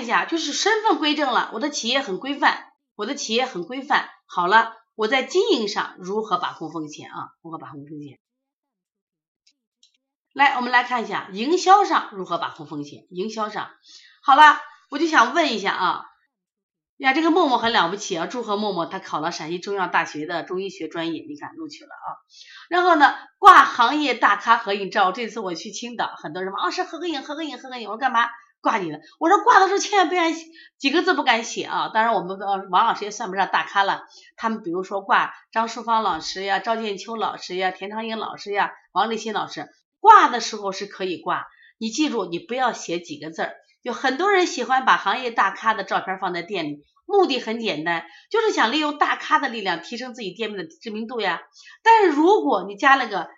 看一下，就是身份归正了，我的企业很规范，我的企业很规范。好了，我在经营上如何把控风险啊？如何把控风险？来，我们来看一下营销上如何把控风险。营销上，好了，我就想问一下啊，呀，这个默默很了不起啊，祝贺默默，他考了陕西中药大学的中医学专业，你看录取了啊。然后呢，挂行业大咖合影照，这次我去青岛，很多人说啊，是合个影，合个影，合个影，我干嘛？挂你的，我说挂的时候千万不要几个字不敢写啊。当然我们的王老师也算不上大咖了，他们比如说挂张淑芳老师呀、赵建秋老师呀、田长英老师呀、王立新老师，挂的时候是可以挂，你记住你不要写几个字儿。有很多人喜欢把行业大咖的照片放在店里，目的很简单，就是想利用大咖的力量提升自己店面的知名度呀。但是如果你加了个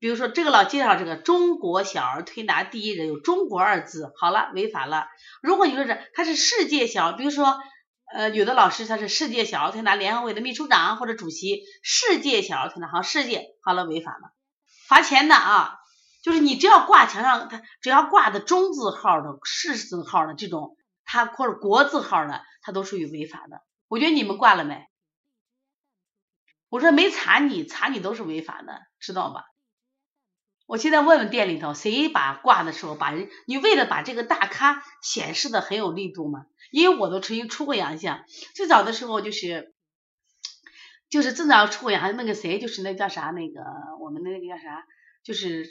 比如说这个老介绍这个中国小儿推拿第一人有中国二字，好了违法了。如果你说是他是世界小，比如说呃有的老师他是世界小儿推拿联合会的秘书长或者主席，世界小儿推拿好世界好了违法了，罚钱的啊。就是你只要挂墙上，他只要挂的中字号的、世字号的这种，他或者国字号的，他都属于违法的。我觉得你们挂了没？我说没查你，查你都是违法的，知道吧？我现在问问店里头，谁把挂的时候把人，你为了把这个大咖显示的很有力度嘛？因为我都曾经出过洋相，最早的时候就是，就是正早出过洋，那个谁就是那叫啥那个我们那个叫啥，就是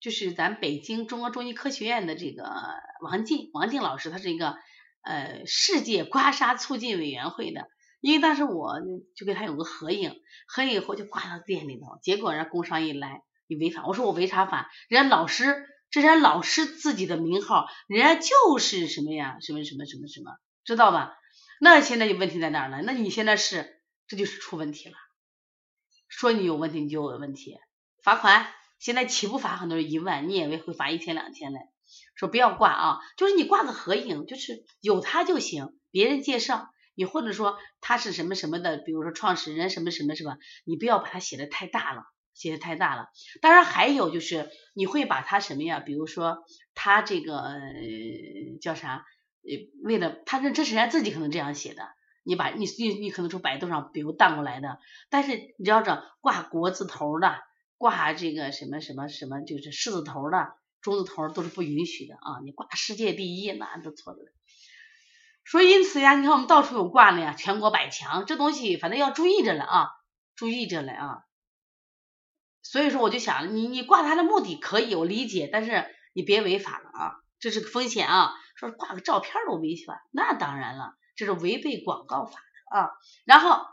就是咱北京中国中医科学院的这个王静王静老师，他是一个呃世界刮痧促进委员会的，因为当时我就跟他有个合影，合影以后就挂到店里头，结果人工商一来。你违法，我说我违啥法？人家老师，这人家老师自己的名号，人家就是什么呀？什么什么什么什么，知道吧？那现在就问题在哪儿呢？那你现在是，这就是出问题了。说你有问题，你就有问题，罚款。现在起步罚很多人一万，你以为会罚一千两千嘞？说不要挂啊，就是你挂个合影，就是有他就行，别人介绍你，或者说他是什么什么的，比如说创始人什么什么，什么？你不要把它写的太大了。写的太大了，当然还有就是你会把它什么呀？比如说他这个呃叫啥？呃，为了他这这是人家自己可能这样写的，你把你你你可能从百度上比如荡过来的，但是你知道这挂国字头的，挂这个什么什么什么就是狮字头的、中字头都是不允许的啊！你挂世界第一那都错的。所以因此呀，你看我们到处有挂的呀，全国百强这东西，反正要注意着了啊，注意着了啊。所以说，我就想，你你挂他的目的可以，我理解，但是你别违法了啊，这是个风险啊。说挂个照片都违法，那当然了，这是违背广告法的啊。然后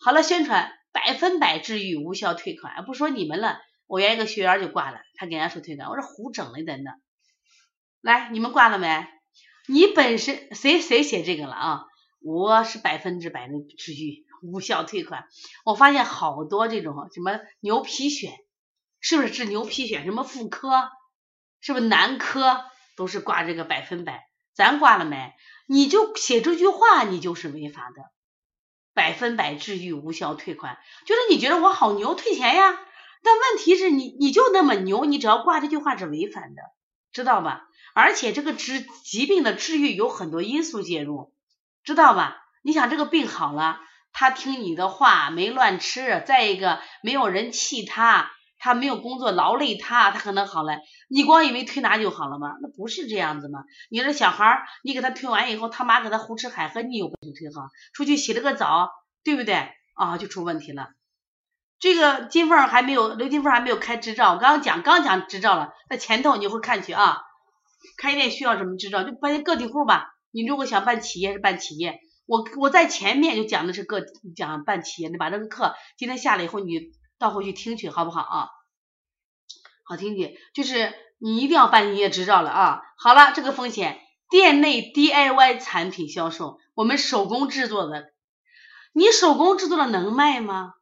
好了，宣传百分百治愈，无效退款，不说你们了，我原一个学员就挂了，他给人家说退款，我说胡整的在那。来，你们挂了没？你本身谁谁写这个了啊？我是百分之百的治愈。无效退款，我发现好多这种什么牛皮癣，是不是治牛皮癣？什么妇科，是不是男科都是挂这个百分百？咱挂了没？你就写这句话，你就是违法的。百分百治愈，无效退款，就是你觉得我好牛，退钱呀？但问题是你你就那么牛，你只要挂这句话是违反的，知道吧？而且这个治疾病的治愈有很多因素介入，知道吧？你想这个病好了。他听你的话，没乱吃。再一个，没有人气他，他没有工作劳累他，他可能好了。你光以为推拿就好了吗？那不是这样子吗？你这小孩儿，你给他推完以后，他妈给他胡吃海喝，你有本事推好？出去洗了个澡，对不对？啊，就出问题了。这个金凤还没有，刘金凤还没有开执照。我刚刚讲，刚讲执照了，在前头你会看去啊。开店需要什么执照？就办个体户吧。你如果想办企业，是办企业。我我在前面就讲的是个讲办企业，你把这个课今天下了以后，你倒回去听去，好不好啊？好听去，就是你一定要办营业执照了啊！好了，这个风险，店内 DIY 产品销售，我们手工制作的，你手工制作的能卖吗？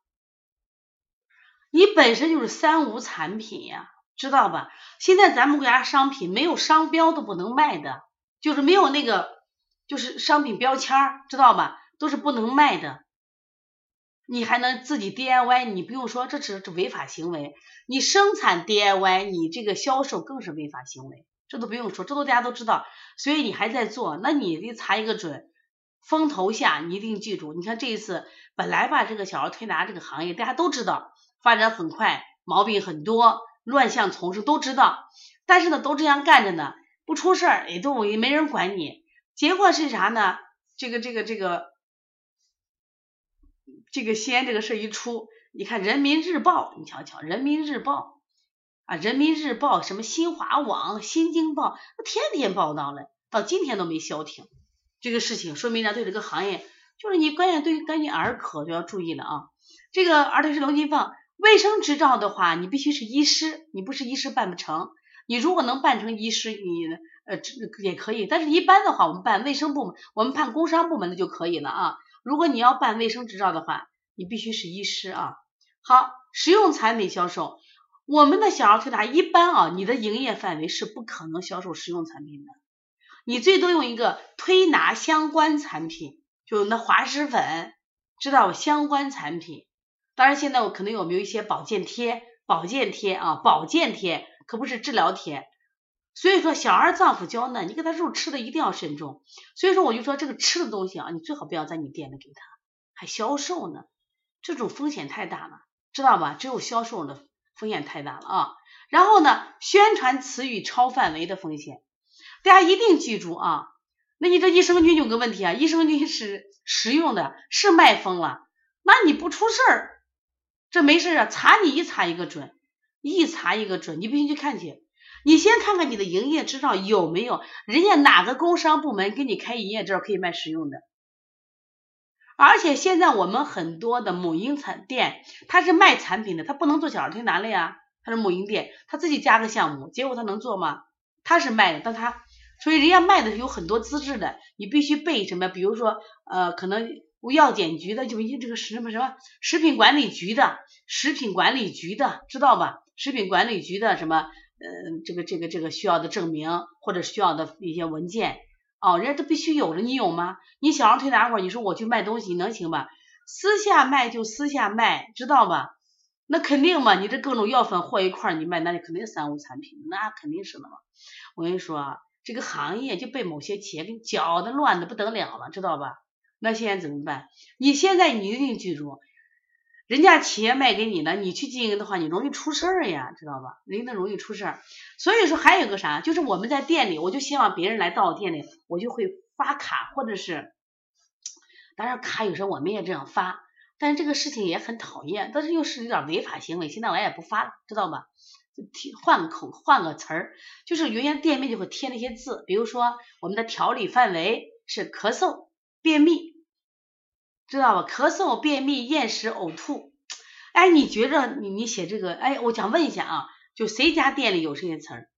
你本身就是三无产品呀，知道吧？现在咱们国家商品没有商标都不能卖的，就是没有那个。就是商品标签儿，知道吧？都是不能卖的。你还能自己 DIY，你不用说，这只是违法行为。你生产 DIY，你这个销售更是违法行为。这都不用说，这都大家都知道。所以你还在做，那你得查一个准。风头下，你一定记住。你看这一次，本来吧，这个小儿推拿这个行业大家都知道，发展很快，毛病很多，乱象丛生都知道。但是呢，都这样干着呢，不出事儿，也都也没人管你。结果是啥呢？这个这个这个这个西安这个事儿一出，你看人民日报，你瞧瞧人民日报啊，人民日报什么新华网、新京报，天天报道了，到今天都没消停。这个事情说明呢，对这个行业，就是你关键对于关于儿科就要注意了啊。这个儿童是龙金凤卫生执照的话，你必须是医师，你不是医师办不成。你如果能办成医师，你呃也可以。但是一般的话，我们办卫生部门，我们办工商部门的就可以了啊。如果你要办卫生执照的话，你必须是医师啊。好，实用产品销售，我们的小儿推拿一般啊，你的营业范围是不可能销售实用产品的。你最多用一个推拿相关产品，就那滑石粉，知道相关产品。当然现在我可能有没有一些保健贴，保健贴啊，保健贴可不是治疗贴。所以说小儿脏腑娇嫩，你给他肉吃的一定要慎重。所以说我就说这个吃的东西啊，你最好不要在你店里给他，还销售呢，这种风险太大了，知道吧？只有销售的风险太大了啊。然后呢，宣传词语超范围的风险。大家一定记住啊，那你这益生菌有个问题啊，益生菌是食用的，是卖疯了，那你不出事儿，这没事啊，查你一查一个准，一查一个准，你不信去看去，你先看看你的营业执照有没有，人家哪个工商部门给你开营业执照可以卖食用的，而且现在我们很多的母婴产店，它是卖产品的，它不能做小儿推拿了呀，它是母婴店，他自己加个项目，结果他能做吗？他是卖的，但他。所以人家卖的有很多资质的，你必须备什么？比如说，呃，可能药检局的，就一这个什么什么食品管理局的，食品管理局的，知道吧？食品管理局的什么，呃，这个这个这个需要的证明或者需要的一些文件，哦，人家都必须有了，你有吗？你小儿推拿会儿，你说我去卖东西能行吧？私下卖就私下卖，知道吧？那肯定嘛，你这各种药粉和一块儿你卖，那肯定三无产品，那肯定是的嘛。我跟你说。这个行业就被某些企业给搅得乱的不得了了，知道吧？那现在怎么办？你现在你一定记住，人家企业卖给你的，你去经营的话，你容易出事儿呀，知道吧？人家容易出事儿。所以说还有个啥，就是我们在店里，我就希望别人来到我店里，我就会发卡，或者是，当然卡有时候我们也这样发，但是这个事情也很讨厌，但是又是有点违法行为，现在我也不发了，知道吧？换个口换个词儿，就是原先店面就会贴那些字，比如说我们的调理范围是咳嗽、便秘，知道吧？咳嗽、便秘、厌食、呕吐。哎，你觉着你你写这个，哎，我想问一下啊，就谁家店里有这些词儿？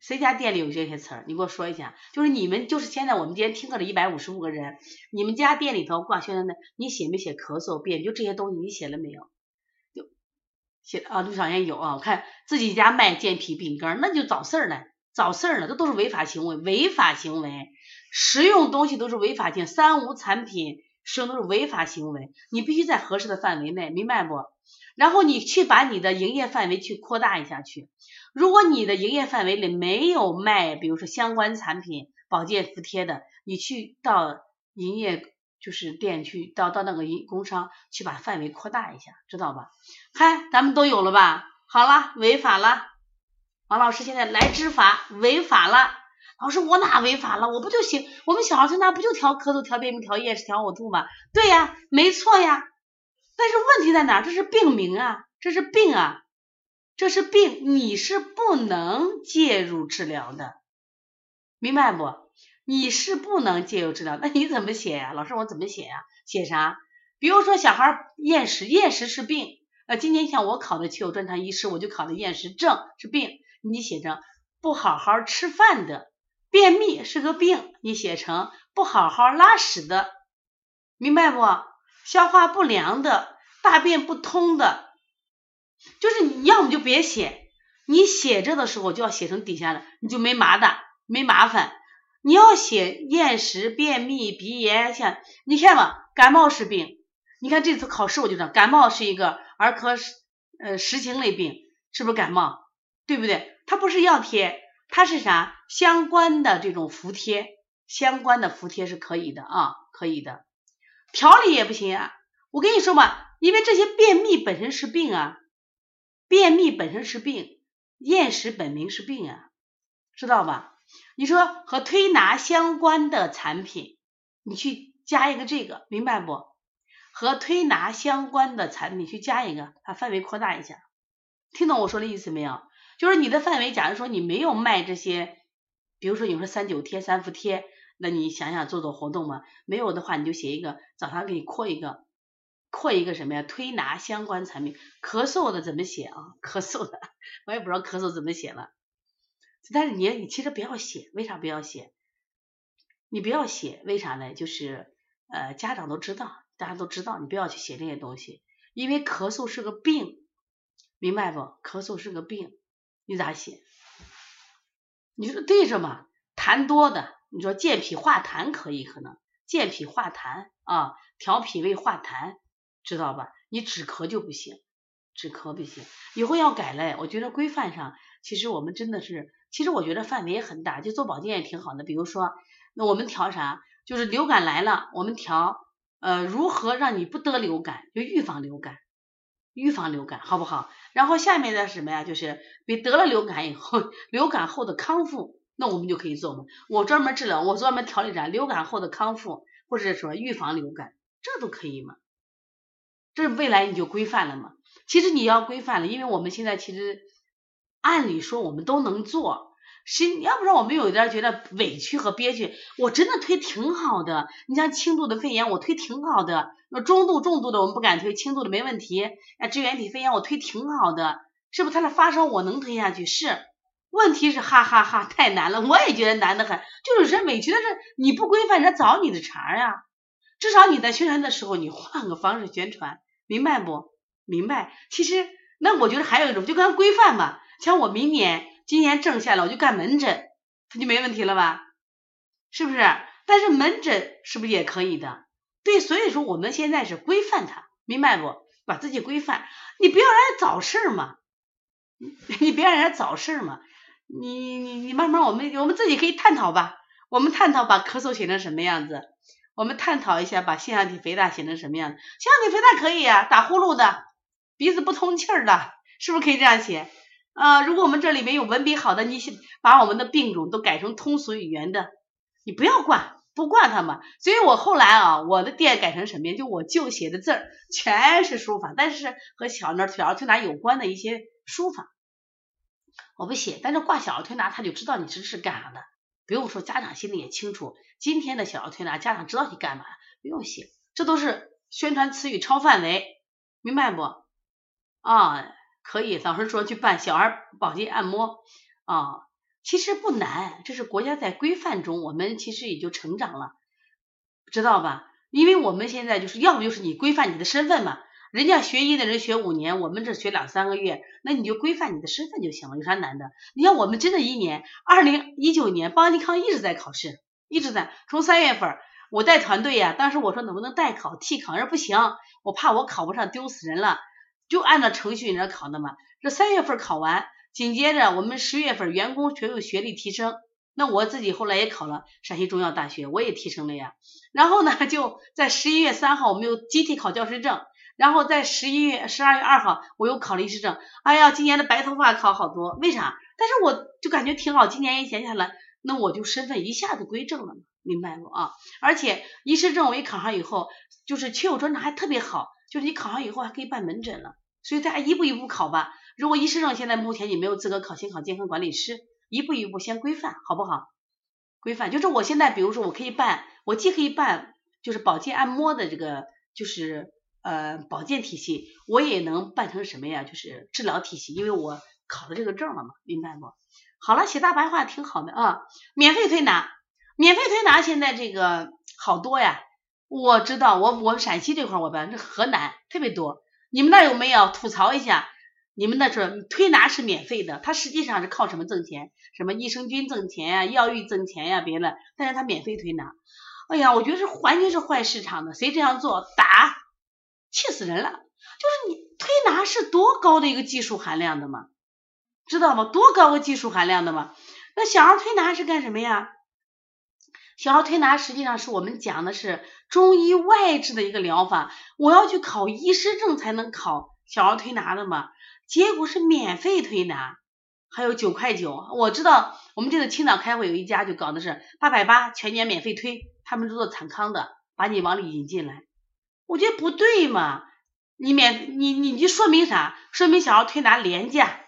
谁家店里有这些词儿？你给我说一下。就是你们，就是现在我们今天听课的一百五十五个人，你们家店里头挂宣传的，你写没写咳嗽、便？就这些东西，你写了没有？就写啊，陆小燕有啊，我看自己家卖健脾饼干，那就找事儿了，找事儿了，这都是违法行为，违法行为，食用东西都是违法性，三无产品使用都是违法行为，你必须在合适的范围内，明白不？然后你去把你的营业范围去扩大一下去，如果你的营业范围里没有卖，比如说相关产品、保健服贴的，你去到营业。就是店去到到那个营工商去把范围扩大一下，知道吧？嗨，咱们都有了吧？好了，违法了。王老师现在来执法，违法了。老师我哪违法了？我不就行？我们小孩现在不就调咳嗽、调便秘、调厌食、调呕吐吗？对呀，没错呀。但是问题在哪？这是病名啊，这是病啊，这是病，你是不能介入治疗的，明白不？你是不能介入治疗，那你怎么写呀？老师，我怎么写呀？写啥？比如说小孩厌食，厌食是病。呃，今年像我考的气有专长医师，我就考的厌食症是病，你写成不好好吃饭的。便秘是个病，你写成不好好拉屎的，明白不？消化不良的，大便不通的，就是你要么就别写，你写着的时候就要写成底下的，你就没麻的，没麻烦。你要写厌食、便秘、鼻炎，像你看嘛，感冒是病。你看这次考试我就知道，感冒是一个儿科呃实情类病，是不是感冒？对不对？它不是药贴，它是啥？相关的这种服贴，相关的服贴是可以的啊，可以的。调理也不行啊，我跟你说嘛，因为这些便秘本身是病啊，便秘本身是病，厌食本名是病啊，知道吧？你说和推拿相关的产品，你去加一个这个，明白不？和推拿相关的产品去加一个，把范围扩大一下，听懂我说的意思没有？就是你的范围，假如说你没有卖这些，比如说你说三九贴、三伏贴，那你想想做做活动嘛。没有的话，你就写一个，早上给你扩一个，扩一个什么呀？推拿相关产品，咳嗽的怎么写啊？咳嗽的，我也不知道咳嗽怎么写了。但是你你其实不要写，为啥不要写？你不要写，为啥呢？就是呃家长都知道，大家都知道，你不要去写这些东西，因为咳嗽是个病，明白不？咳嗽是个病，你咋写？你说对着嘛？痰多的，你说健脾化痰可以，可能健脾化痰啊，调脾胃化痰，知道吧？你止咳就不行，止咳不行，以后要改嘞。我觉得规范上，其实我们真的是。其实我觉得范围也很大，就做保健也挺好的。比如说，那我们调啥？就是流感来了，我们调呃如何让你不得流感，就预防流感，预防流感好不好？然后下面的是什么呀？就是你得了流感以后，流感后的康复，那我们就可以做嘛。我专门治疗，我专门调理着？流感后的康复，或者说预防流感，这都可以嘛。这未来你就规范了嘛。其实你要规范了，因为我们现在其实。按理说我们都能做，谁要不然我们有点觉得委屈和憋屈。我真的推挺好的，你像轻度的肺炎我推挺好的，那中度、重度的我们不敢推，轻度的没问题。哎，支原体肺炎我推挺好的，是不是？他的发烧我能推下去，是。问题是哈哈哈太难了，我也觉得难得很。就是人委屈的是你不规范，人家找你的茬呀。至少你在宣传的时候，你换个方式宣传，明白不？明白。其实那我觉得还有一种，就跟规范嘛。像我明年、今年挣下来，我就干门诊，他就没问题了吧？是不是？但是门诊是不是也可以的？对，所以说我们现在是规范它，明白不？把自己规范，你不要让人找事儿嘛，你别让人家找事儿嘛，你你你慢慢，我们我们自己可以探讨吧，我们探讨把咳嗽写成什么样子，我们探讨一下把腺样体肥大写成什么样子，腺样体肥大可以啊，打呼噜的，鼻子不通气儿的，是不是可以这样写？啊，如果我们这里面有文笔好的，你把我们的病种都改成通俗语言的，你不要挂，不挂他们。所以我后来啊，我的店改成什么呀？就我就写的字儿全是书法，但是和小儿小儿推拿有关的一些书法，我不写。但是挂小儿推拿，他就知道你这是干啥的。不用说，家长心里也清楚，今天的小儿推拿，家长知道你干嘛，不用写，这都是宣传词语超范围，明白不？啊。可以，老师说去办小儿保健按摩啊，其实不难，这是国家在规范中，我们其实也就成长了，知道吧？因为我们现在就是要不就是你规范你的身份嘛，人家学医的人学五年，我们这学两三个月，那你就规范你的身份就行了，有啥难的？你像我们真的一年，二零一九年邦尼康一直在考试，一直在，从三月份我带团队呀，当时我说能不能代考替考，人不行，我怕我考不上丢死人了。就按照程序人家考的嘛，这三月份考完，紧接着我们十月份员工全有学历提升，那我自己后来也考了陕西中药大学，我也提升了呀。然后呢，就在十一月三号我们又集体考教师证，然后在十一月十二月二号我又考了医师证。哎呀，今年的白头发考好多，为啥？但是我就感觉挺好，今年一闲下来，那我就身份一下子归正了嘛，明白不啊？而且医师证我一考上以后，就是确有专长还特别好，就是你考上以后还可以办门诊了。所以大家一步一步考吧。如果医师证现在目前你没有资格考，先考健康管理师，一步一步先规范，好不好？规范就是我现在，比如说我可以办，我既可以办就是保健按摩的这个就是呃保健体系，我也能办成什么呀？就是治疗体系，因为我考了这个证了嘛，明白不？好了，写大白话挺好的啊。免费推拿，免费推拿现在这个好多呀。我知道，我我们陕西这块我办，这河南特别多。你们那有没有吐槽一下？你们那是推拿是免费的，它实际上是靠什么挣钱？什么益生菌挣钱呀，药浴挣钱呀，别的，但是它免费推拿。哎呀，我觉得是完全是坏市场的，谁这样做打，气死人了！就是你推拿是多高的一个技术含量的嘛？知道吗？多高个技术含量的嘛？那小儿推拿是干什么呀？小儿推拿实际上是我们讲的是中医外治的一个疗法，我要去考医师证才能考小儿推拿的嘛，结果是免费推拿，还有九块九。我知道我们这次青岛开会有一家就搞的是八百八全年免费推，他们是做产康的，把你往里引进来，我觉得不对嘛，你免你你就说明啥？说明小儿推拿廉价，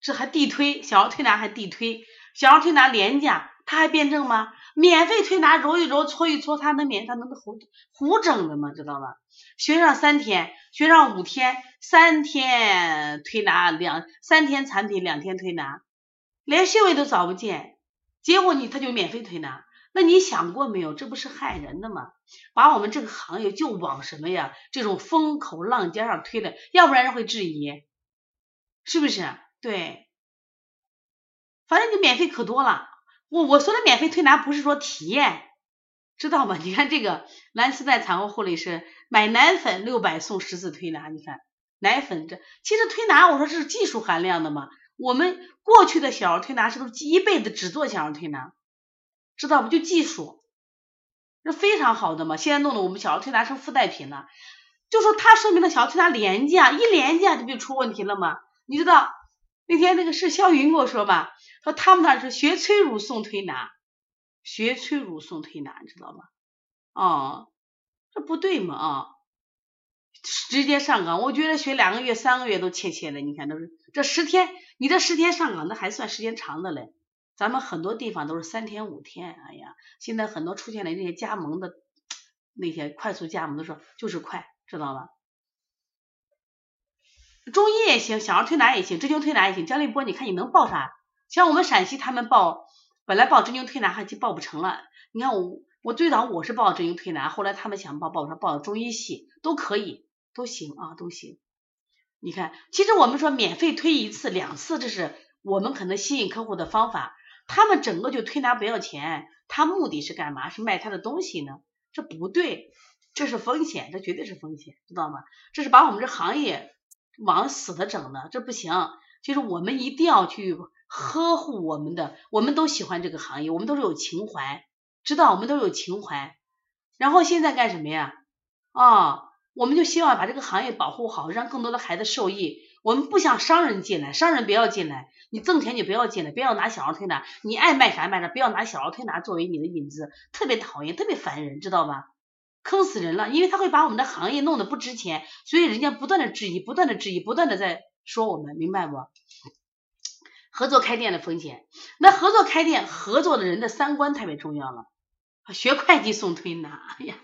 这还地推，小儿推拿还地推，小儿推拿廉价。他还辩证吗？免费推拿揉一揉搓一搓，他能免他能胡胡整的吗？知道吧？学上三天，学上五天，三天推拿两三天产品两天推拿，连穴位都找不见，结果你他就免费推拿，那你想过没有？这不是害人的吗？把我们这个行业就往什么呀？这种风口浪尖上推的，要不然人会质疑，是不是？对，反正你免费可多了。我我说的免费推拿不是说体验，知道吗？你看这个蓝丝带产后护理师买奶粉六百送十次推拿，你看奶粉这其实推拿我说这是技术含量的嘛。我们过去的小儿推拿是不是一辈子只做小儿推拿？知道不？就技术是非常好的嘛。现在弄得我们小儿推拿成附带品了，就说它说明了小儿推拿廉价，一廉价就就出问题了嘛。你知道那天那个是肖云跟我说吧。说他们那是学催乳送推拿，学催乳送推拿，你知道吗？哦，这不对嘛啊！直接上岗，我觉得学两个月、三个月都切切的。你看都是这十天，你这十天上岗，那还算时间长的嘞。咱们很多地方都是三天、五天。哎呀，现在很多出现的那些加盟的那些快速加盟的时候，就是快，知道吧？中医也行，小儿推拿也行，针灸推拿也行。姜立波，你看你能报啥？像我们陕西，他们报本来报针灸推拿还就报不成了。你看我我最早我是报针灸推拿，后来他们想报报上报中医系都可以，都行啊，都行。你看，其实我们说免费推一次两次，这是我们可能吸引客户的方法。他们整个就推拿不要钱，他目的是干嘛？是卖他的东西呢？这不对，这是风险，这绝对是风险，知道吗？这是把我们这行业往死的整的，这不行。就是我们一定要去。呵护我们的，我们都喜欢这个行业，我们都是有情怀，知道我们都是有情怀。然后现在干什么呀？啊，我们就希望把这个行业保护好，让更多的孩子受益。我们不想商人进来，商人不要进来，你挣钱就不要进来，不要拿小儿推拿，你爱卖啥卖啥，不要拿小儿推拿作为你的引子，特别讨厌，特别烦人，知道吧？坑死人了，因为他会把我们的行业弄得不值钱，所以人家不断的质疑，不断的质疑，不断的在说我们，明白不？合作开店的风险，那合作开店，合作的人的三观特别重要了。学会计送推拿，哎呀，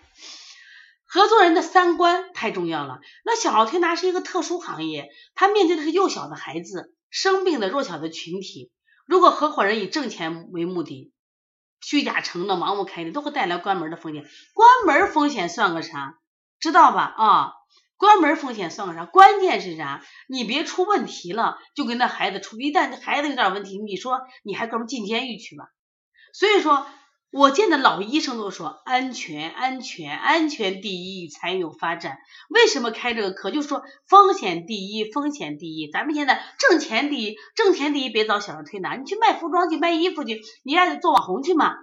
合作人的三观太重要了。那小儿推拿是一个特殊行业，他面对的是幼小的孩子、生病的弱小的群体。如果合伙人以挣钱为目的，虚假承诺、盲目开店，都会带来关门的风险。关门风险算个啥？知道吧？啊。关门风险算个啥？关键是啥？你别出问题了，就跟那孩子出，一旦孩子有点问题，你说你还搁不进监狱去吧？所以说，我见的老医生都说安全，安全，安全第一才有发展。为什么开这个课？就是说风险第一，风险第一。咱们现在挣钱第一，挣钱第一，别找小儿推拿，你去卖服装去，卖衣服去，你爱做网红去嘛？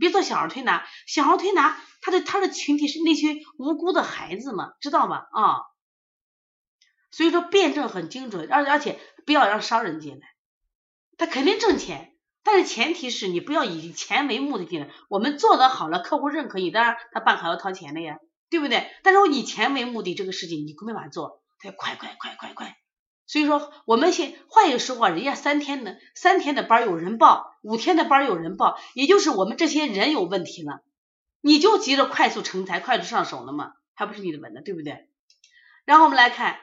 别做小儿推拿，小儿推拿。他的他的群体是那些无辜的孩子嘛，知道吧？啊，所以说辩证很精准，而而且不要让商人进来，他肯定挣钱，但是前提是你不要以钱为目的进来。我们做的好了，客户认可你，当然他办卡要掏钱的呀，对不对？但是我以钱为目的这个事情你没法做，他快快快快快。所以说我们先换一个说话，人家三天的三天的班有人报，五天的班有人报，也就是我们这些人有问题了。你就急着快速成才、快速上手了吗？还不是你的本的，对不对？然后我们来看，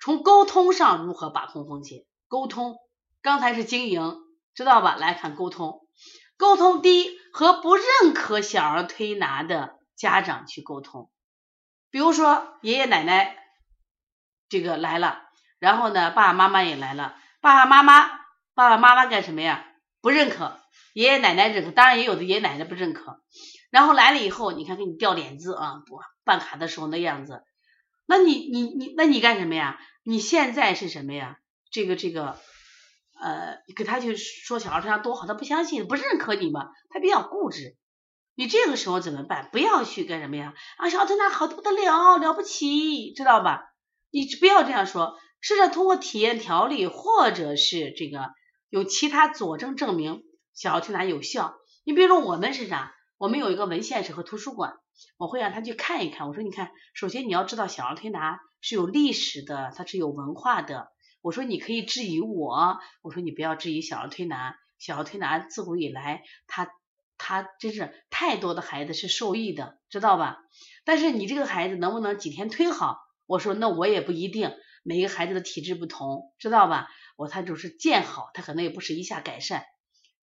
从沟通上如何把控风险。沟通，刚才是经营，知道吧？来看沟通，沟通第一，和不认可小儿推拿的家长去沟通。比如说爷爷奶奶这个来了，然后呢，爸爸妈妈也来了，爸爸妈妈爸爸妈妈干什么呀？不认可，爷爷奶奶认可，当然也有的爷爷奶奶不认可。然后来了以后，你看给你掉脸子啊，不办卡的时候那样子，那你你你那你干什么呀？你现在是什么呀？这个这个呃，给他去说小儿推拿多好，他不相信，不认可你嘛，他比较固执。你这个时候怎么办？不要去干什么呀？啊，小儿推拿好的不得了，了不起，知道吧？你不要这样说，试着通过体验调理，或者是这个有其他佐证证明小儿推拿有效。你比如说我们是啥？我们有一个文献室和图书馆，我会让他去看一看。我说你看，首先你要知道小儿推拿是有历史的，它是有文化的。我说你可以质疑我，我说你不要质疑小儿推拿。小儿推拿自古以来，他他真是太多的孩子是受益的，知道吧？但是你这个孩子能不能几天推好？我说那我也不一定，每个孩子的体质不同，知道吧？我他就是见好，他可能也不是一下改善，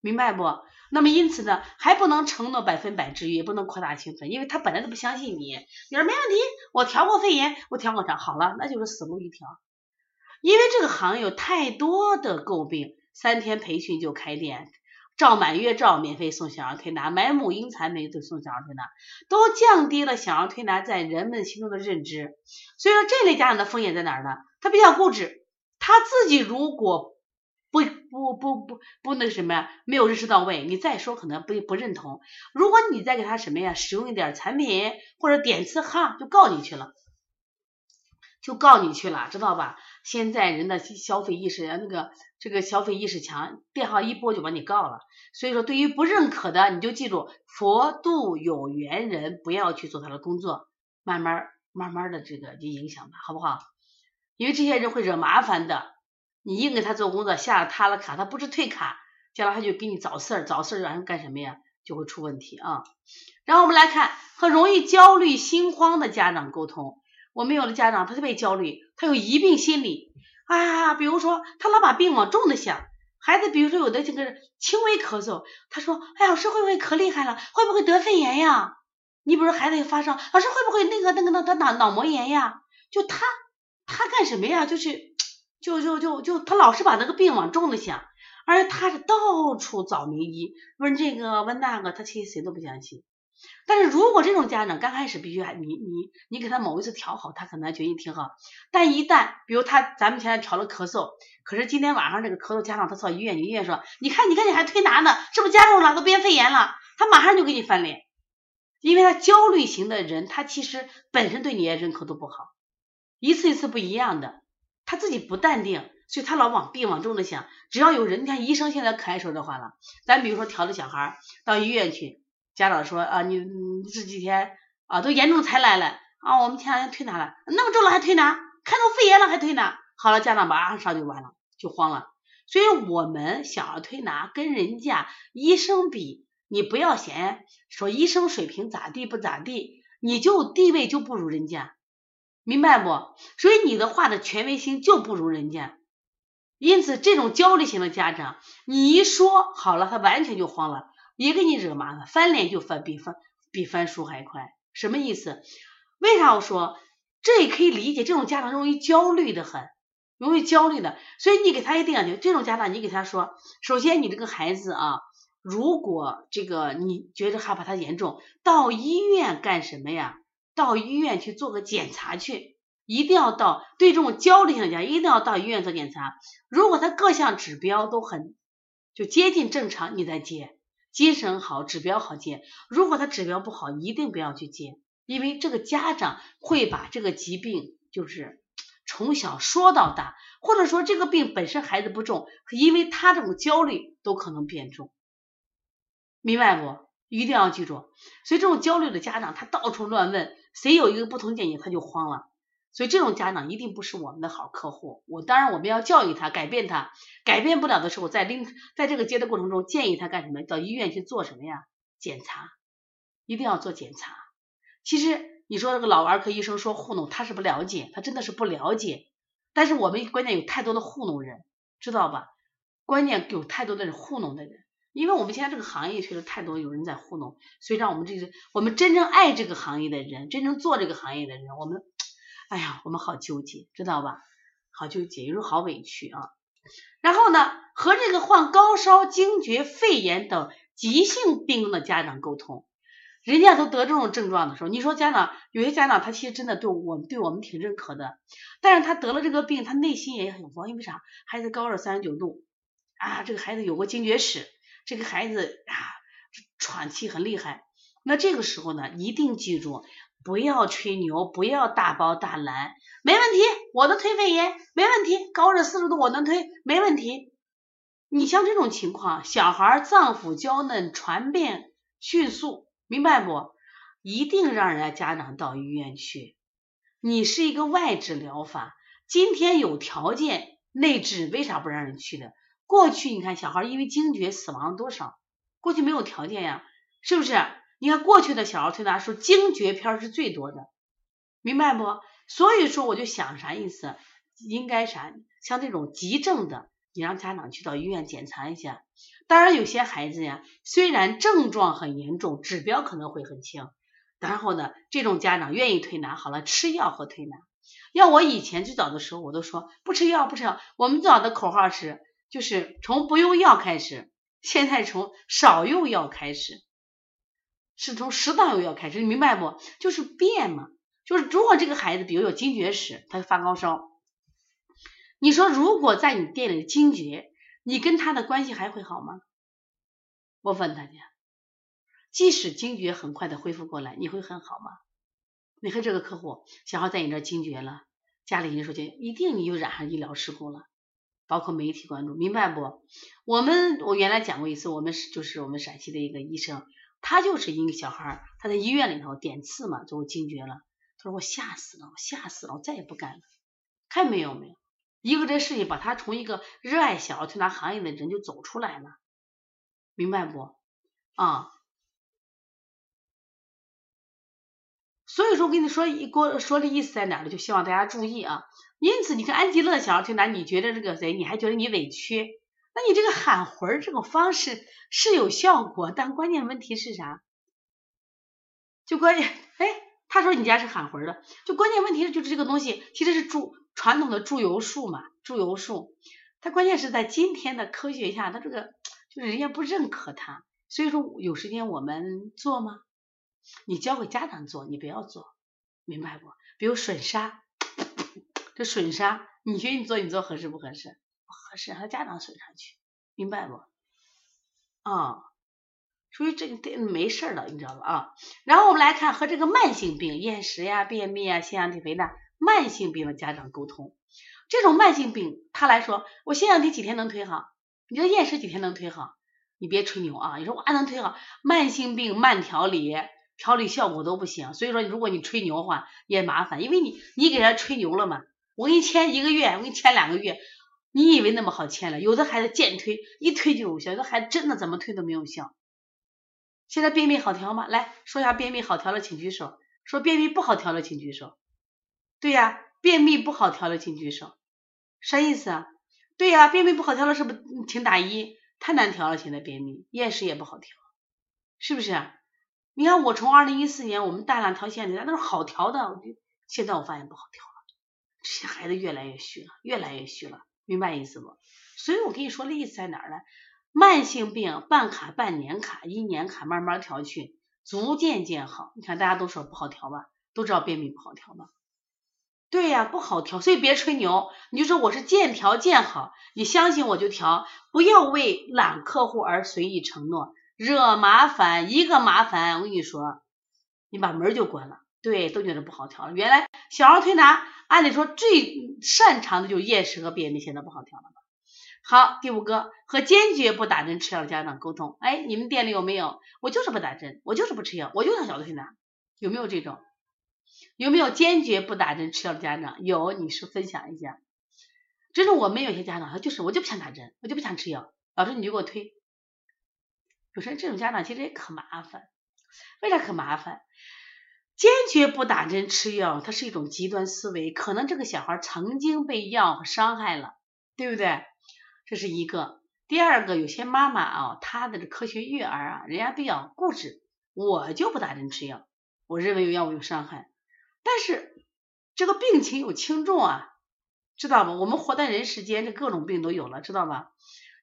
明白不？那么因此呢，还不能承诺百分百治愈，也不能扩大青春，因为他本来都不相信你。你说没问题，我调过肺炎，我调过啥？好了，那就是死路一条。因为这个行业有太多的诟病，三天培训就开店，照满月照免费送小儿推拿，买母婴产品就送小儿推拿，都降低了小儿推拿在人们心中的认知。所以说这类家长的风险在哪儿呢？他比较固执，他自己如果不不不不不那什么呀，没有认识到位，你再说可能不不认同。如果你再给他什么呀，使用一点产品或者点次哈，就告你去了。就告你去了，知道吧？现在人的消费意识，那个这个消费意识强，电话一拨就把你告了。所以说，对于不认可的，你就记住，佛度有缘人，不要去做他的工作，慢慢慢慢的这个就影响吧，好不好？因为这些人会惹麻烦的，你硬给他做工作，下了他的卡，他不是退卡，将来他就给你找事儿，找事儿让干什么呀？就会出问题啊。然后我们来看和容易焦虑心慌的家长沟通。我们有的家长他特别焦虑，他有疑病心理啊，比如说他老把病往重的想，孩子比如说有的这个轻微咳嗽，他说，哎，老师会不会咳厉害了？会不会得肺炎呀？你比如说孩子发烧，老师会不会那个那个那他脑脑膜炎呀？就他他干什么呀？就是就就就就他老是把那个病往重的想，而且他是到处找名医，问这个问那个，他其实谁都不相信。但是如果这种家长刚开始必须还你你你给他某一次调好，他可能觉得你挺好。但一旦比如他咱们现在调了咳嗽，可是今天晚上这个咳嗽加上他到医院，医院说你看你看你还推拿呢，是不是加重了都变肺炎了？他马上就给你翻脸，因为他焦虑型的人，他其实本身对你也认可度不好，一次一次不一样的，他自己不淡定，所以他老往病往重的想。只要有人，你看医生现在可爱说这话了，咱比如说调的小孩到医院去。家长说啊，你你这几天啊都严重才来了啊，我们前两天推拿了，那么重了还推拿，看到肺炎了还推拿，好了，家长马上上就完了，就慌了。所以我们小儿推拿跟人家医生比，你不要嫌说医生水平咋地不咋地，你就地位就不如人家，明白不？所以你的话的权威性就不如人家。因此，这种焦虑型的家长，你一说好了，他完全就慌了。也给你惹麻烦，翻脸就翻，比翻比翻书还快，什么意思？为啥我说这也可以理解？这种家长容易焦虑的很，容易焦虑的，所以你给他一定要这种家长，你给他说，首先你这个孩子啊，如果这个你觉得害怕他严重，到医院干什么呀？到医院去做个检查去，一定要到。对这种焦虑型的家，一定要到医院做检查。如果他各项指标都很就接近正常，你再接。精神好，指标好接。如果他指标不好，一定不要去接，因为这个家长会把这个疾病就是从小说到大，或者说这个病本身孩子不重，因为他这种焦虑都可能变重，明白不？一定要记住。所以这种焦虑的家长，他到处乱问，谁有一个不同建议，他就慌了。所以这种家长一定不是我们的好客户。我当然我们要教育他，改变他，改变不了的时候，在临在这个接的过程中，建议他干什么？到医院去做什么呀？检查，一定要做检查。其实你说这个老儿科医生说糊弄，他是不了解，他真的是不了解。但是我们关键有太多的糊弄人，知道吧？关键有太多的人糊弄的人，因为我们现在这个行业确实太多有人在糊弄，所以让我们这个我们真正爱这个行业的人，真正做这个行业的人，我们。哎呀，我们好纠结，知道吧？好纠结，有时候好委屈啊。然后呢，和这个患高烧、惊厥、肺炎等急性病的家长沟通，人家都得这种症状的时候，你说家长有些家长他其实真的对我们对我们挺认可的，但是他得了这个病，他内心也很慌，因为啥？孩子高热三十九度，啊，这个孩子有过惊厥史，这个孩子啊喘气很厉害。那这个时候呢，一定记住，不要吹牛，不要大包大揽。没问题，我能推肺炎，没问题，高热四十度我能推，没问题。你像这种情况，小孩脏腑娇嫩，传变迅速，明白不？一定让人家家长到医院去。你是一个外治疗法，今天有条件内治，为啥不让人去的？过去你看小孩因为惊厥死亡多少？过去没有条件呀，是不是？你看过去的小儿推拿说惊厥片是最多的，明白不？所以说我就想啥意思？应该啥？像这种急症的，你让家长去到医院检查一下。当然有些孩子呀，虽然症状很严重，指标可能会很轻，然后呢，这种家长愿意推拿，好了，吃药和推拿。要我以前最早的时候，我都说不吃药，不吃药。我们最早的口号是，就是从不用药开始，现在从少用药开始，是从适当用药开始，你明白不？就是变嘛。就是如果这个孩子，比如有惊厥史，他就发高烧，你说如果在你店里惊厥，你跟他的关系还会好吗？我问大家，即使惊厥很快的恢复过来，你会很好吗？你看这个客户，小孩在你这惊厥了，家里人说就一定你就染上医疗事故了，包括媒体关注，明白不？我们我原来讲过一次，我们是就是我们陕西的一个医生，他就是因为小孩他在医院里头点刺嘛，最后惊厥了。他说我吓死了，我吓死了，我再也不干了。看没有没有，一个这事情把他从一个热爱小儿推拿行业的人就走出来了，明白不？啊，所以说我跟你说一过说的意思在哪呢？就希望大家注意啊。因此你看安吉乐小儿推拿，你觉得这个谁？你还觉得你委屈？那你这个喊魂儿这种方式是有效果，但关键问题是啥？就关键哎。他说你家是喊魂儿的，就关键问题就是这个东西其实是注传统的注油术嘛，注油术，它关键是在今天的科学下，它这个就是人家不认可它，所以说有时间我们做吗？你交给家长做，你不要做，明白不？比如吮痧，这吮痧，你觉得你做你做合适不合适？不合适，让家长吮上去，明白不？啊。属于这个得没事了，你知道吧啊？然后我们来看和这个慢性病厌食呀、便秘啊、腺样体肥大慢性病的家长沟通。这种慢性病，他来说，我腺样体几天能推好？你这厌食几天能推好？你别吹牛啊！你说我还能推好？慢性病慢调理，调理效果都不行。所以说，如果你吹牛的话也麻烦，因为你你给人吹牛了嘛。我给你签一个月，我给你签两个月，你以为那么好签了？有的孩子渐推，一推就有效；有的孩子真的怎么推都没有效。现在便秘好调吗？来说一下便秘好调的，请举手。说便秘不好调的，请举手。对呀，便秘不好调的，请举手。啥意思啊？对呀，便秘不好调了，是不是请打一？太难调了，现在便秘，厌食也不好调，是不是？你看我从二零一四年我们大量调线的，那都是好调的，现在我发现不好调了，这些孩子越来越虚了，越来越虚了，明白意思不？所以我跟你说的意思在哪儿呢？慢性病半卡半年卡一年卡慢慢调去，逐渐渐好。你看大家都说不好调吧，都知道便秘不好调吧？对呀，不好调，所以别吹牛，你就说我是渐调渐好，你相信我就调，不要为懒客户而随意承诺，惹麻烦一个麻烦，我跟你说，你把门就关了。对，都觉得不好调了。原来小儿推拿按理说最擅长的就是厌食和便秘，现在不好调了吧。好，第五个和坚决不打针吃药的家长沟通。哎，你们店里有没有？我就是不打针，我就是不吃药，我就想小儿推拿，有没有这种？有没有坚决不打针吃药的家长？有，你是分享一下。真的，我们有些家长他就是我就不想打针，我就不想吃药，老师你就给我推。有时候这种家长其实也可麻烦，为啥可麻烦？坚决不打针吃药，它是一种极端思维，可能这个小孩曾经被药伤害了，对不对？这是一个，第二个，有些妈妈啊，她的这科学育儿啊，人家比较固执，我就不打针吃药，我认为有药物有伤害，但是这个病情有轻重啊，知道吧？我们活在人世间，这各种病都有了，知道吧？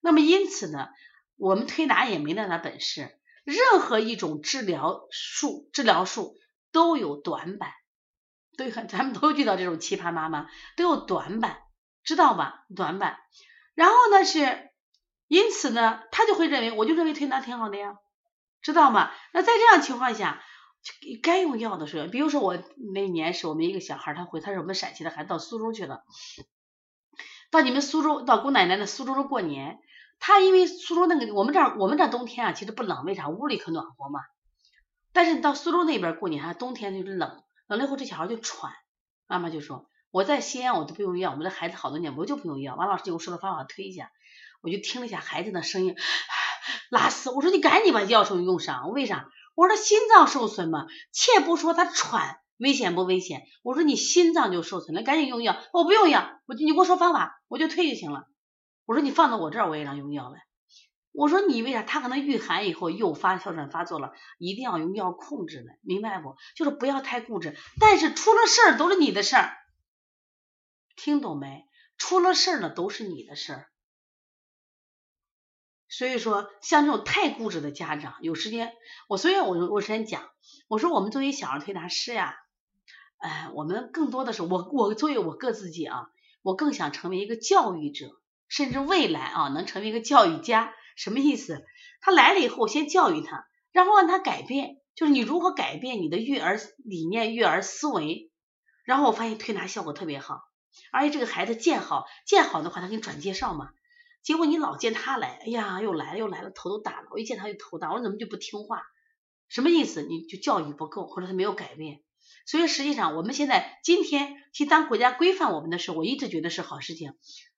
那么因此呢，我们推拿也没那点本事，任何一种治疗术，治疗术都有短板，对，咱们都遇到这种奇葩妈妈，都有短板，知道吧？短板。然后呢是因此呢，他就会认为，我就认为推拿挺好的呀，知道吗？那在这样情况下，该用药的时候，比如说我那年是我们一个小孩，他回他是我们陕西的孩子到苏州去了，到你们苏州到姑奶奶的苏州过年，他因为苏州那个我们这儿我们这儿冬天啊其实不冷，为啥屋里可暖和嘛？但是你到苏州那边过年，还冬天就是冷，冷了以后这小孩就喘，妈妈就说我在西安我都不用药，我们的孩子好多年我就不用药，王老师给我说的方法推一下。我就听了一下孩子的声音，拉丝。我说你赶紧把药水用上，为啥？我说他心脏受损嘛，且不说他喘危险不危险，我说你心脏就受损了，赶紧用药。我不用药，我就你给我说方法，我就退就行了。我说你放到我这儿，我也让用药了。我说你为啥？他可能御寒以后诱发哮喘发作了，一定要用药控制呢，明白不？就是不要太固执。但是出了事儿都是你的事儿，听懂没？出了事儿了都是你的事儿。所以说，像这种太固执的家长，有时间我所以，我我先讲，我说我们作为小儿推拿师呀，哎，我们更多的是我我作为我个自己啊，我更想成为一个教育者，甚至未来啊能成为一个教育家。什么意思？他来了以后，我先教育他，然后让他改变，就是你如何改变你的育儿理念、育儿思维。然后我发现推拿效果特别好，而且这个孩子见好见好的话，他给你转介绍嘛。结果你老见他来，哎呀，又来了又来了，头都大了。我一见他就头大，我说怎么就不听话？什么意思？你就教育不够，或者他没有改变。所以实际上我们现在今天，其实当国家规范我们的时候，我一直觉得是好事情。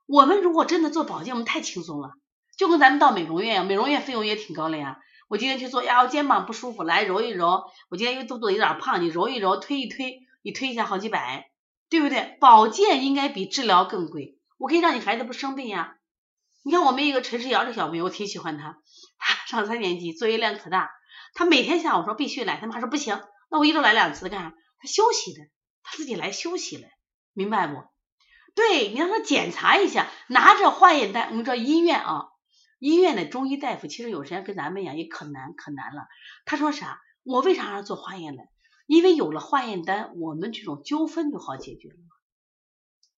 我们如果真的做保健，我们太轻松了，就跟咱们到美容院，美容院费用也挺高的呀。我今天去做，呀，我肩膀不舒服，来揉一揉。我今天又肚子有点胖，你揉一揉，推一推，你推一下好几百，对不对？保健应该比治疗更贵。我可以让你孩子不生病呀。你看我们一个陈世瑶这小朋友，我挺喜欢他。他上三年级，作业量可大。他每天下午说必须来，他妈说不行，那我一周来两次干啥？他休息的，他自己来休息了，明白不？对你让他检查一下，拿着化验单。我们知道医院啊，医院的中医大夫其实有时间跟咱们一样也可难可难了。他说啥？我为啥要做化验呢？因为有了化验单，我们这种纠纷就好解决了，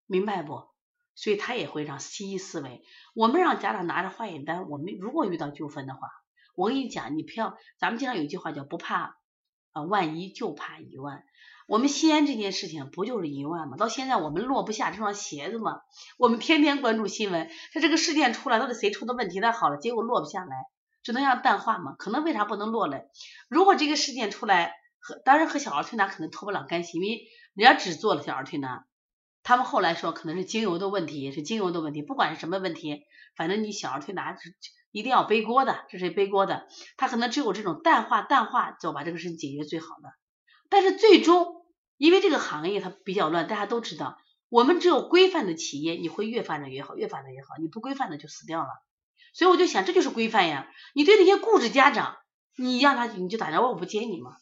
明白不？所以他也会让西医思维。我们让家长拿着化验单，我们如果遇到纠纷的话，我跟你讲，你不要。咱们经常有一句话叫不怕啊万一，就怕一万。我们西安这件事情不就是一万吗？到现在我们落不下这双鞋子吗？我们天天关注新闻，说这个事件出来，到底谁出的问题？那好了，结果落不下来，只能让淡化嘛。可能为啥不能落嘞？如果这个事件出来，和当然和小儿推拿可能脱不了干系，因为人家只做了小儿推拿。他们后来说可能是精油的问题，是精油的问题，不管是什么问题，反正你小儿推拿是一定要背锅的，这是背锅的。他可能只有这种淡化淡化，就把这个事情解决最好的。但是最终，因为这个行业它比较乱，大家都知道，我们只有规范的企业，你会越发展越好，越发展越好。你不规范的就死掉了。所以我就想，这就是规范呀。你对那些固执家长，你让他你就打电话我不接你嘛，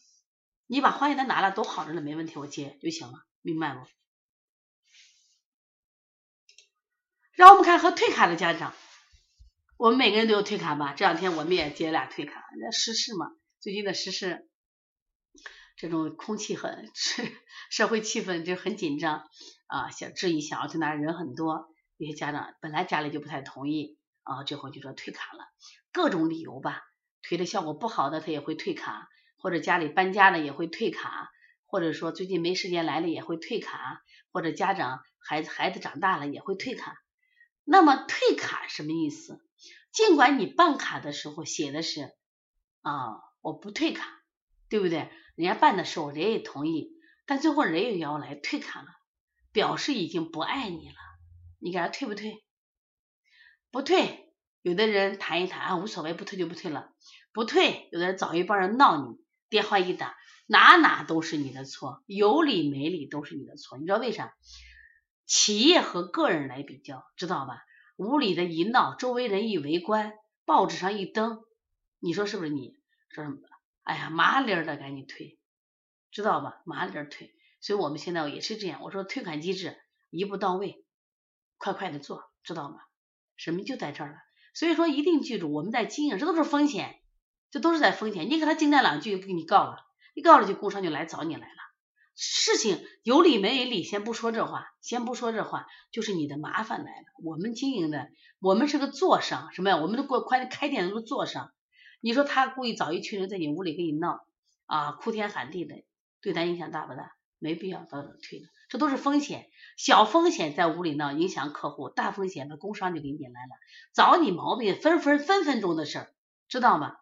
你把化验单拿了都好着呢，没问题，我接就行了，明白不？让我们看和退卡的家长，我们每个人都有退卡吧？这两天我们也接俩退卡，那时事嘛，最近的时事，这种空气很 社会气氛就很紧张啊，想质疑想要推拿人很多，有些家长本来家里就不太同意啊，这回就说退卡了，各种理由吧，推的效果不好的他也会退卡，或者家里搬家了也会退卡，或者说最近没时间来了也会退卡，或者家长孩子孩子长大了也会退卡。那么退卡什么意思？尽管你办卡的时候写的是啊，我不退卡，对不对？人家办的时候人也同意，但最后人也要来退卡了，表示已经不爱你了。你给他退不退？不退。有的人谈一谈啊，无所谓，不退就不退了。不退，有的人找一帮人闹你，电话一打，哪哪都是你的错，有理没理都是你的错。你知道为啥？企业和个人来比较，知道吧？无理的一闹，周围人一围观，报纸上一登，你说是不是？你说什么？哎呀，麻利儿的赶紧退，知道吧？麻利儿退。所以我们现在也是这样，我说退款机制一步到位，快快的做，知道吗？什么就在这儿了。所以说一定记住，我们在经营，这都是风险，这都是在风险。你给他惊叹两句，给你告了，你告了就工商就来找你来了。事情有理没理，先不说这话，先不说这话，就是你的麻烦来了。我们经营的，我们是个座商，什么呀？我们都过快开店都是座商。你说他故意找一群人在你屋里跟你闹啊，哭天喊地的，对咱影响大不大？没必要到这退了，这都是风险。小风险在屋里闹，影响客户；大风险，的工商就给你来了，找你毛病，分分分分钟的事儿，知道吗？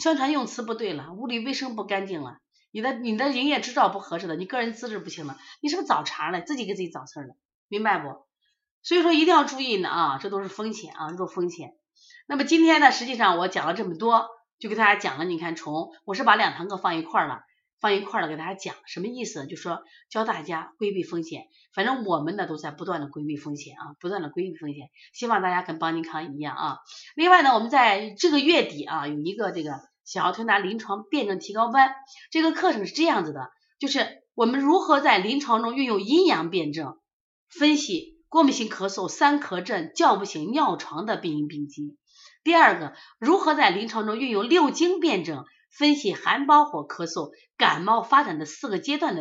宣传用词不对了，屋里卫生不干净了。你的你的营业执照不合适的，你个人资质不行了，你是不是找茬了？自己给自己找事儿了，明白不？所以说一定要注意呢啊，这都是风险啊，都是风险。那么今天呢，实际上我讲了这么多，就给大家讲了。你看，从我是把两堂课放一块儿了，放一块儿了，给大家讲什么意思？就说教大家规避风险。反正我们呢都在不断的规避风险啊，不断的规避风险。希望大家跟邦尼康一样啊。另外呢，我们在这个月底啊有一个这个。想要推拿临床辩证提高班，这个课程是这样子的，就是我们如何在临床中运用阴阳辩证分析过敏性咳嗽、三咳症、叫不醒、尿床的病因病机。第二个，如何在临床中运用六经辨证分析寒、包、火、咳嗽、感冒发展的四个阶段的。